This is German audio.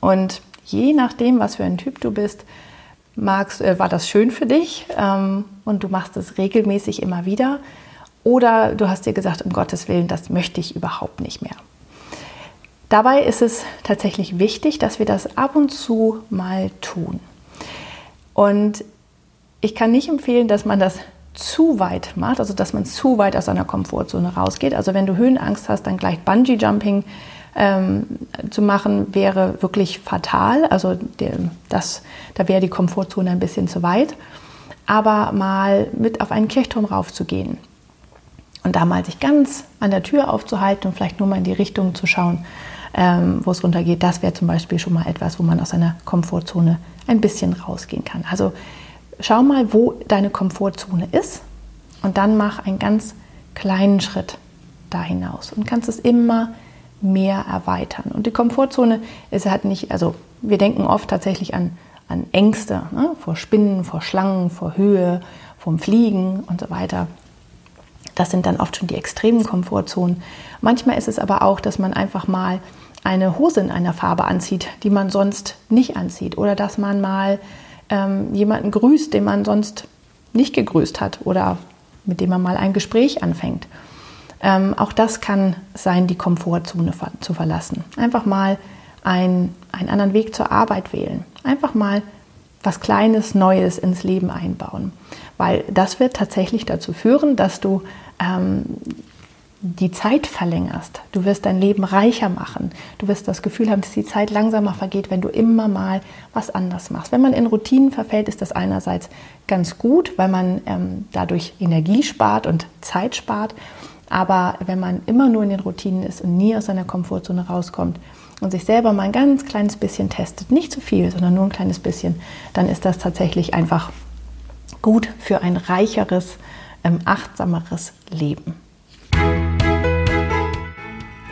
Und je nachdem, was für ein Typ du bist, magst, äh, war das schön für dich ähm, und du machst es regelmäßig immer wieder. Oder du hast dir gesagt, um Gottes Willen, das möchte ich überhaupt nicht mehr. Dabei ist es tatsächlich wichtig, dass wir das ab und zu mal tun. Und ich kann nicht empfehlen, dass man das zu weit macht, also dass man zu weit aus seiner Komfortzone rausgeht. Also wenn du Höhenangst hast, dann gleich Bungee Jumping ähm, zu machen, wäre wirklich fatal. Also der, das, da wäre die Komfortzone ein bisschen zu weit. Aber mal mit auf einen Kirchturm raufzugehen und da mal sich ganz an der Tür aufzuhalten und vielleicht nur mal in die Richtung zu schauen, ähm, wo es runtergeht, das wäre zum Beispiel schon mal etwas, wo man aus seiner Komfortzone ein bisschen rausgehen kann. Also schau mal, wo deine Komfortzone ist und dann mach einen ganz kleinen Schritt da hinaus und kannst es immer mehr erweitern. Und die Komfortzone ist halt nicht, also wir denken oft tatsächlich an, an Ängste ne? vor Spinnen, vor Schlangen, vor Höhe, vom Fliegen und so weiter. Das sind dann oft schon die extremen Komfortzonen. Manchmal ist es aber auch, dass man einfach mal eine Hose in einer Farbe anzieht, die man sonst nicht anzieht. Oder dass man mal ähm, jemanden grüßt, den man sonst nicht gegrüßt hat oder mit dem man mal ein Gespräch anfängt. Ähm, auch das kann sein, die Komfortzone ver zu verlassen. Einfach mal ein, einen anderen Weg zur Arbeit wählen. Einfach mal was Kleines, Neues ins Leben einbauen. Weil das wird tatsächlich dazu führen, dass du ähm, die Zeit verlängerst. Du wirst dein Leben reicher machen. Du wirst das Gefühl haben, dass die Zeit langsamer vergeht, wenn du immer mal was anders machst. Wenn man in Routinen verfällt, ist das einerseits ganz gut, weil man ähm, dadurch Energie spart und Zeit spart. Aber wenn man immer nur in den Routinen ist und nie aus seiner Komfortzone rauskommt und sich selber mal ein ganz kleines bisschen testet, nicht zu viel, sondern nur ein kleines bisschen, dann ist das tatsächlich einfach gut für ein reicheres, ähm, achtsameres Leben.